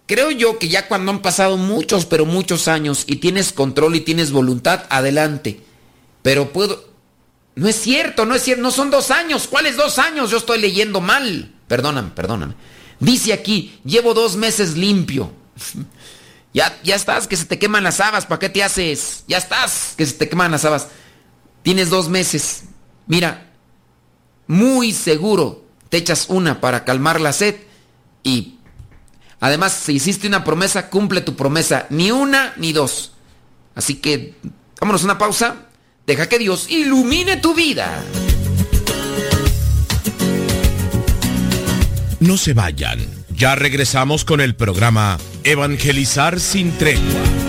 creo yo que ya cuando han pasado muchos, pero muchos años y tienes control y tienes voluntad, adelante. Pero puedo... No es cierto, no es cierto, no son dos años. ¿Cuáles dos años? Yo estoy leyendo mal. Perdóname, perdóname. Dice aquí, llevo dos meses limpio. Ya, ya estás, que se te queman las habas, ¿para qué te haces? Ya estás, que se te queman las habas. Tienes dos meses. Mira, muy seguro te echas una para calmar la sed y además si hiciste una promesa, cumple tu promesa. Ni una ni dos. Así que vámonos a una pausa. Deja que Dios ilumine tu vida. No se vayan. Ya regresamos con el programa Evangelizar sin tregua.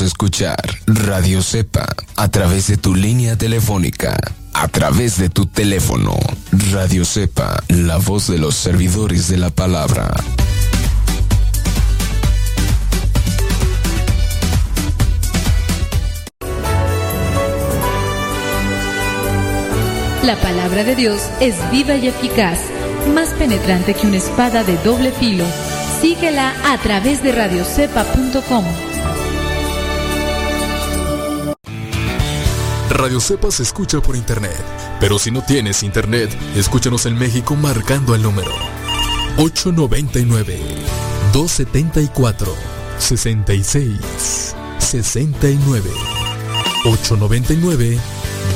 Escuchar Radio Cepa a través de tu línea telefónica, a través de tu teléfono. Radio Cepa, la voz de los servidores de la palabra. La palabra de Dios es viva y eficaz, más penetrante que una espada de doble filo. Síguela a través de radiocepa.com. Radio Cepa se escucha por internet, pero si no tienes internet, escúchanos en México marcando el número. 899 274 66 69 899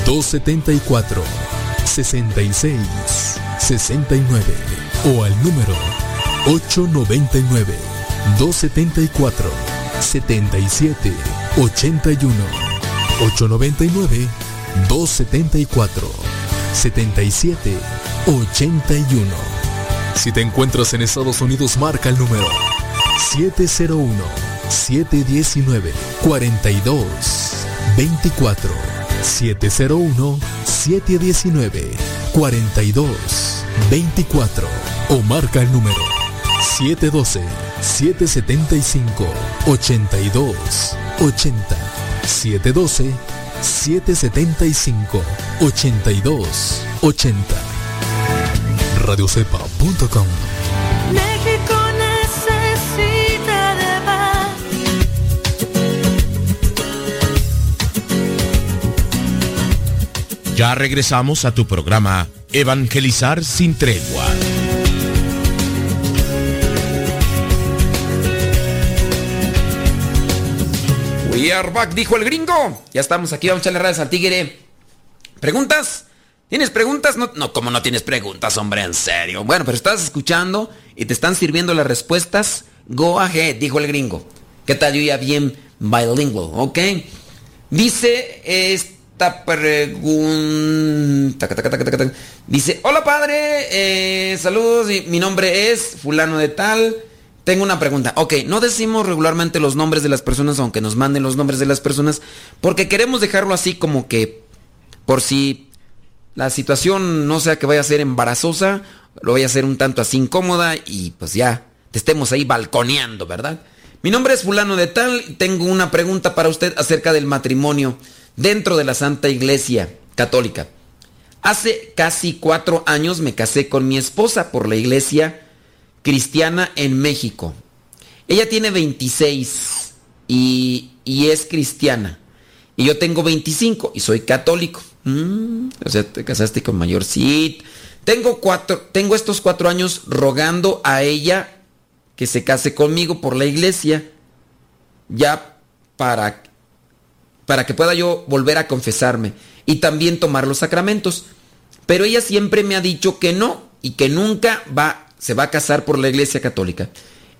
274 66 69 o al número 899 274 77 81 899 274 77 81 Si te encuentras en Estados Unidos marca el número 701 719 42 24 701 719 42 24 o marca el número 712 775 82 80 712 775 82 80 radiocepa.com México necesita de paz. Ya regresamos a tu programa Evangelizar sin tregua. We are back, dijo el gringo. Ya estamos aquí, vamos a echarle redes al tigre. ¿Preguntas? ¿Tienes preguntas? No, no, como no tienes preguntas, hombre, en serio. Bueno, pero estás escuchando y te están sirviendo las respuestas. Go ahead, dijo el gringo. ¿Qué tal? Yo ya bien bilingual, ¿ok? Dice esta pregunta. Dice, hola padre, eh, saludos, mi nombre es fulano de tal. Tengo una pregunta. Ok, no decimos regularmente los nombres de las personas, aunque nos manden los nombres de las personas, porque queremos dejarlo así como que por si la situación no sea que vaya a ser embarazosa, lo vaya a ser un tanto así incómoda y pues ya te estemos ahí balconeando, ¿verdad? Mi nombre es fulano de tal tengo una pregunta para usted acerca del matrimonio dentro de la Santa Iglesia Católica. Hace casi cuatro años me casé con mi esposa por la iglesia cristiana en México. Ella tiene 26 y, es cristiana. Y yo tengo 25 y soy católico. Mm, o sea, te casaste con mayor. Sí. Tengo, cuatro, tengo estos cuatro años rogando a ella que se case conmigo por la iglesia. Ya para, para que pueda yo volver a confesarme y también tomar los sacramentos. Pero ella siempre me ha dicho que no y que nunca va se va a casar por la iglesia católica.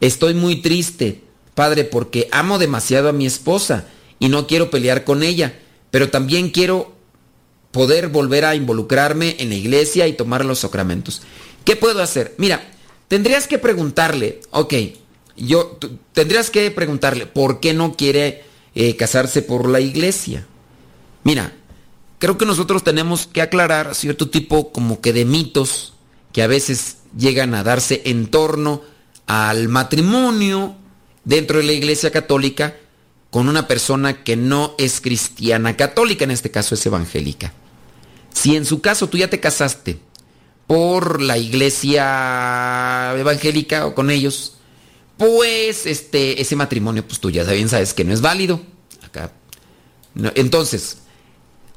Estoy muy triste, padre, porque amo demasiado a mi esposa y no quiero pelear con ella, pero también quiero poder volver a involucrarme en la iglesia y tomar los sacramentos. ¿Qué puedo hacer? Mira, tendrías que preguntarle, ok, yo tendrías que preguntarle por qué no quiere eh, casarse por la iglesia. Mira, creo que nosotros tenemos que aclarar cierto tipo como que de mitos que a veces llegan a darse en torno al matrimonio dentro de la Iglesia Católica con una persona que no es cristiana católica, en este caso es evangélica. Si en su caso tú ya te casaste por la iglesia evangélica o con ellos, pues este, ese matrimonio, pues tú ya bien sabes que no es válido. Acá. Entonces,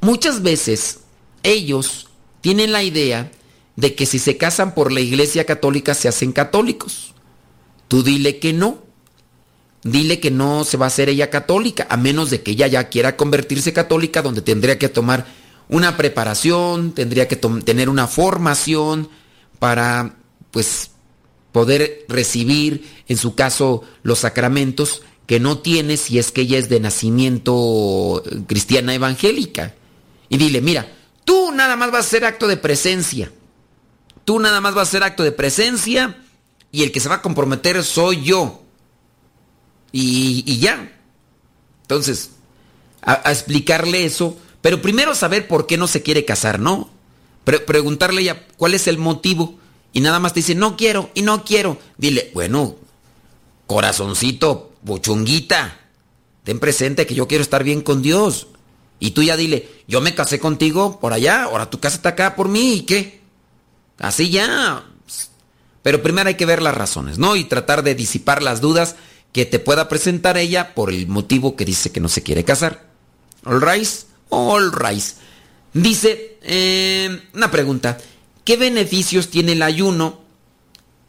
muchas veces ellos tienen la idea de que si se casan por la iglesia católica se hacen católicos. Tú dile que no. Dile que no se va a hacer ella católica, a menos de que ella ya quiera convertirse católica, donde tendría que tomar una preparación, tendría que tener una formación para, pues, poder recibir, en su caso, los sacramentos que no tiene si es que ella es de nacimiento cristiana evangélica. Y dile, mira, tú nada más vas a hacer acto de presencia. Tú nada más vas a hacer acto de presencia y el que se va a comprometer soy yo. Y, ya. Entonces, a, explicarle eso, pero primero saber por qué no se quiere casar, ¿no? Pre- preguntarle ya cuál es el motivo y nada más te dice, no quiero y no quiero. Dile, bueno, corazoncito, bochunguita, ten presente que yo quiero estar bien con Dios. Y tú ya dile, yo me casé contigo por allá, ahora tú cásate acá por mí y qué. Así ya. Pero primero hay que ver las razones, ¿no? Y tratar de disipar las dudas que te pueda presentar ella por el motivo que dice que no se quiere casar. All right, all right. Dice, eh, una pregunta, ¿qué beneficios tiene el ayuno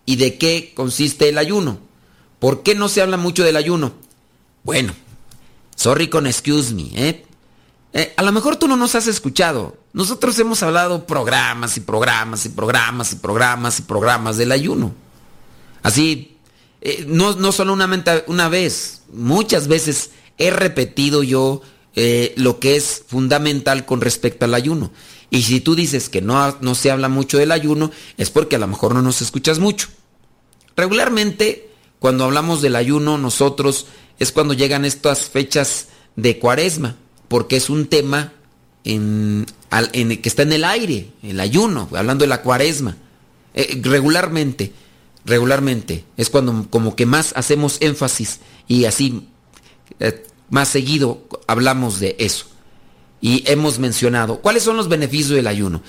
y de qué consiste el ayuno? ¿Por qué no se habla mucho del ayuno? Bueno, sorry con excuse me, ¿eh? Eh, a lo mejor tú no nos has escuchado. Nosotros hemos hablado programas y programas y programas y programas y programas del ayuno. Así, eh, no, no solo una, una vez, muchas veces he repetido yo eh, lo que es fundamental con respecto al ayuno. Y si tú dices que no, no se habla mucho del ayuno, es porque a lo mejor no nos escuchas mucho. Regularmente, cuando hablamos del ayuno, nosotros es cuando llegan estas fechas de cuaresma, porque es un tema en, que está en el aire, el ayuno, hablando de la cuaresma. Eh, regularmente, regularmente, es cuando como que más hacemos énfasis y así eh, más seguido hablamos de eso. Y hemos mencionado, ¿cuáles son los beneficios del ayuno?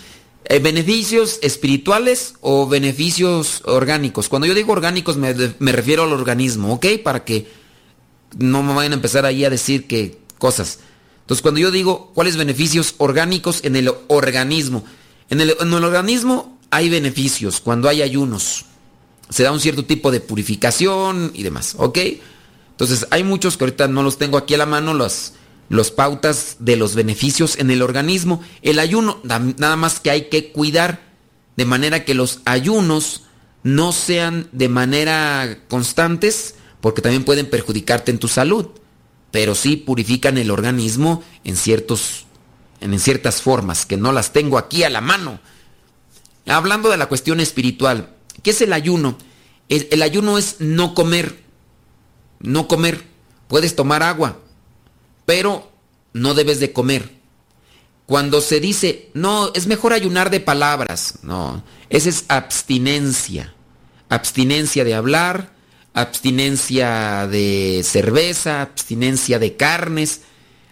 Eh, ¿Beneficios espirituales o beneficios orgánicos? Cuando yo digo orgánicos me, me refiero al organismo, ¿ok? Para que no me vayan a empezar ahí a decir que cosas. Entonces, cuando yo digo cuáles beneficios orgánicos en el organismo, en el, en el organismo hay beneficios cuando hay ayunos. Se da un cierto tipo de purificación y demás, ¿ok? Entonces, hay muchos que ahorita no los tengo aquí a la mano, los, los pautas de los beneficios en el organismo. El ayuno, na- nada más que hay que cuidar de manera que los ayunos no sean de manera constantes, porque también pueden perjudicarte en tu salud, pero sí purifican el organismo en ciertos en ciertas formas que no las tengo aquí a la mano. Hablando de la cuestión espiritual, ¿qué es el ayuno? El, el ayuno es no comer. No comer. Puedes tomar agua, pero no debes de comer. Cuando se dice, no, es mejor ayunar de palabras, no, esa es abstinencia. Abstinencia de hablar, abstinencia de cerveza, abstinencia de carnes,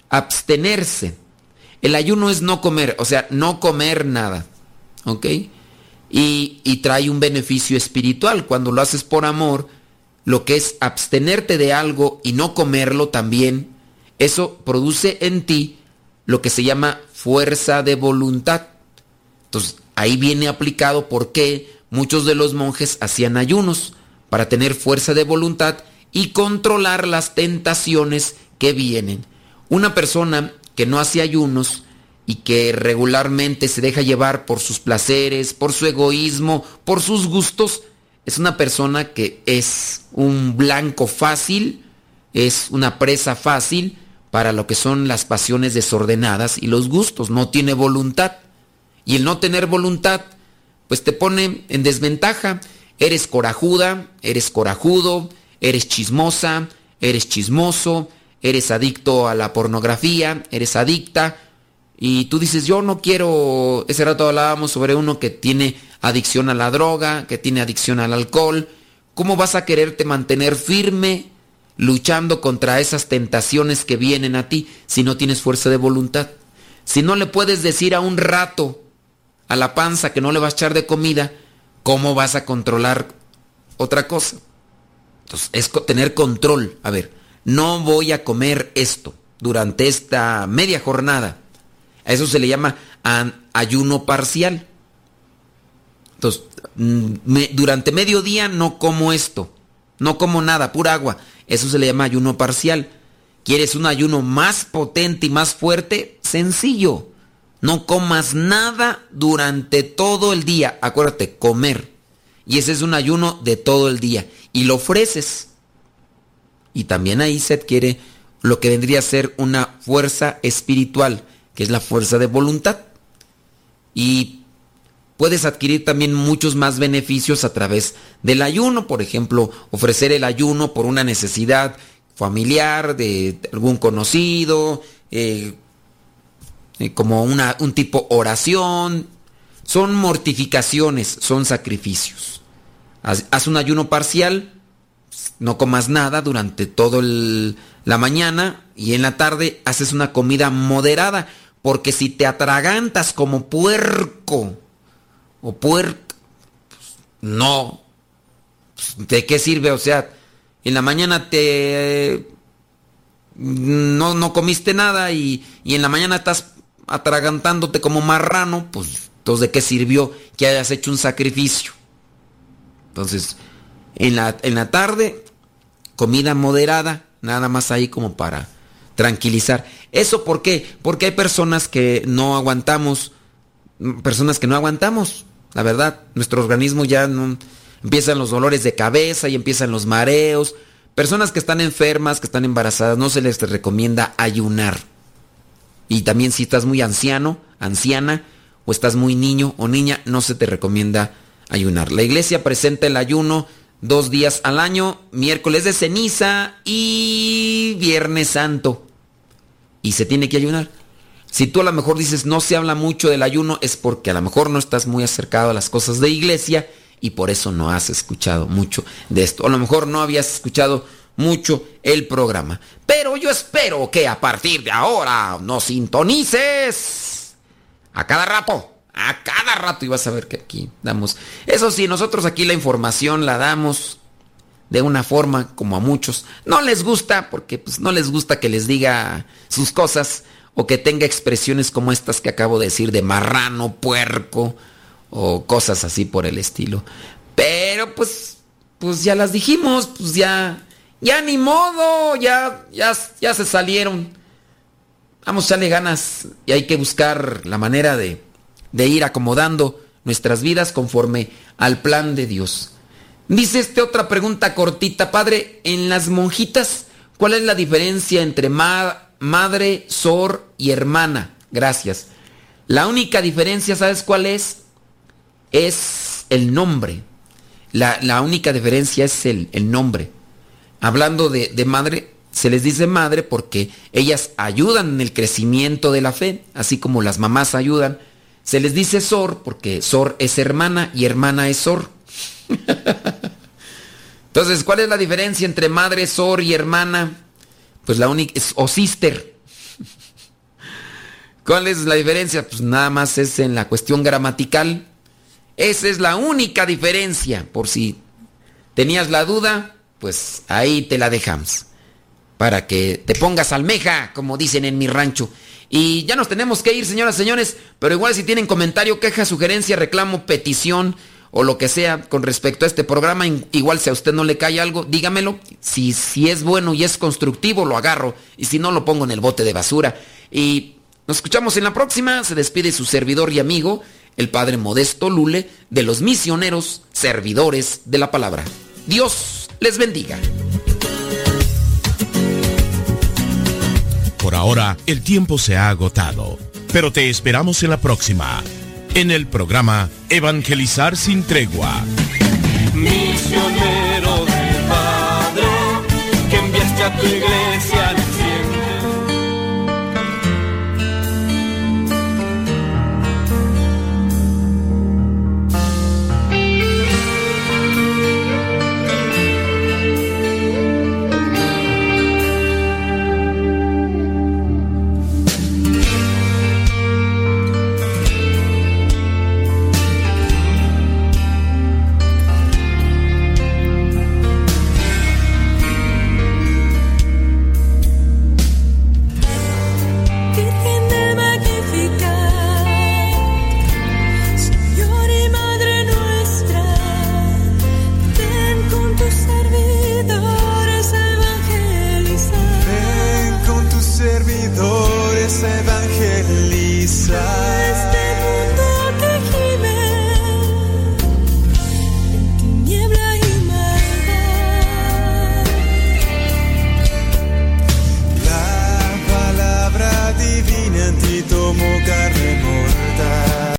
abstenerse. El ayuno es no comer, o sea, no comer nada, ¿ok? Y, y trae un beneficio espiritual. Cuando lo haces por amor, lo que es abstenerte de algo y no comerlo también, eso produce en ti lo que se llama fuerza de voluntad. Entonces, ahí viene aplicado por qué muchos de los monjes hacían ayunos para tener fuerza de voluntad y controlar las tentaciones que vienen. Una persona que no hace ayunos y que regularmente se deja llevar por sus placeres, por su egoísmo, por sus gustos, es una persona que es un blanco fácil, es una presa fácil para lo que son las pasiones desordenadas y los gustos, no tiene voluntad. Y el no tener voluntad, pues te pone en desventaja. Eres corajuda, eres corajudo, eres chismosa, eres chismoso, eres adicto a la pornografía, eres adicta. Y tú dices, yo no quiero, ese rato hablábamos sobre uno que tiene adicción a la droga, que tiene adicción al alcohol. ¿Cómo vas a quererte mantener firme luchando contra esas tentaciones que vienen a ti si no tienes fuerza de voluntad? Si no le puedes decir a un rato a la panza que no le vas a echar de comida, ¿cómo vas a controlar otra cosa? Entonces, es tener control. A ver, no voy a comer esto durante esta media jornada. A eso se le llama ayuno parcial. Entonces, mm, me- durante medio día no como esto. No como nada, pura agua. Eso se le llama ayuno parcial. ¿Quieres un ayuno más potente y más fuerte? Sencillo. No comas nada durante todo el día. Acuérdate, comer. Y ese es un ayuno de todo el día. Y lo ofreces. Y también ahí se adquiere lo que vendría a ser una fuerza espiritual, que es la fuerza de voluntad. Y puedes adquirir también muchos más beneficios a través del ayuno. Por ejemplo, ofrecer el ayuno por una necesidad familiar, de algún conocido, eh, como una, un tipo oración. Son mortificaciones, son sacrificios. Haz, un ayuno parcial, no comas nada durante toda la mañana y en la tarde haces una comida moderada, porque si te atragantas como puerco o puerco, pues, no, ¿de qué sirve? O sea, en la mañana te... No, no comiste nada y, y en la mañana estás atragantándote como marrano, pues entonces ¿de qué sirvió que hayas hecho un sacrificio? Entonces, en la, en la tarde, comida moderada, nada más ahí como para tranquilizar. ¿Eso por qué? Porque hay personas que no aguantamos, personas que no aguantamos, la verdad, nuestro organismo ya empiezan los dolores de cabeza y empiezan los mareos. Personas que están enfermas, que están embarazadas, no se les recomienda ayunar. Y también si estás muy anciano, anciana, o estás muy niño o niña, no se te recomienda ayunar. La iglesia presenta el ayuno dos días al año, miércoles de ceniza y viernes santo. Y se tiene que ayunar. Si tú a lo mejor dices no se habla mucho del ayuno, es porque a lo mejor no estás muy acercado a las cosas de iglesia y por eso no has escuchado mucho de esto. A lo mejor no habías escuchado mucho el programa. Pero yo espero que a partir de ahora nos sintonices a cada rato. A cada rato y vas a ver que aquí damos. Eso sí, nosotros aquí la información la damos de una forma como a muchos no les gusta porque pues no les gusta que les diga sus cosas o que tenga expresiones como estas que acabo de decir de marrano, puerco o cosas así por el estilo. Pero pues pues ya las dijimos, pues ya ya ni modo, ya ya ya se salieron. Vamos a darle ganas y hay que buscar la manera de de ir acomodando nuestras vidas conforme al plan de Dios. Dice este otra pregunta cortita, padre, en las monjitas, ¿cuál es la diferencia entre ma madre, sor y hermana? Gracias. La única diferencia, ¿sabes cuál es? Es el nombre. La, la única diferencia es el, el nombre. Hablando de, de madre, se les dice madre porque ellas ayudan en el crecimiento de la fe, así como las mamás ayudan. Se les dice Sor porque Sor es hermana y hermana es Sor. Entonces, ¿cuál es la diferencia entre madre, Sor y hermana? Pues la única es o sister. ¿Cuál es la diferencia? Pues nada más es en la cuestión gramatical. Esa es la única diferencia. Por si tenías la duda, pues ahí te la dejamos. Para que te pongas almeja, como dicen en mi rancho. Y ya nos tenemos que ir, señoras y señores, pero igual si tienen comentario, queja, sugerencia, reclamo, petición o lo que sea con respecto a este programa, igual si a usted no le cae algo, dígamelo. Si, si es bueno y es constructivo, lo agarro. Y si no, lo pongo en el bote de basura. Y nos escuchamos en la próxima. Se despide su servidor y amigo, el Padre Modesto Lule, de los misioneros servidores de la palabra. Dios les bendiga. Por ahora, el tiempo se ha agotado, pero te esperamos en la próxima, en el programa Evangelizar sin tregua. Misionero del Padre, que enviaste a tu iglesia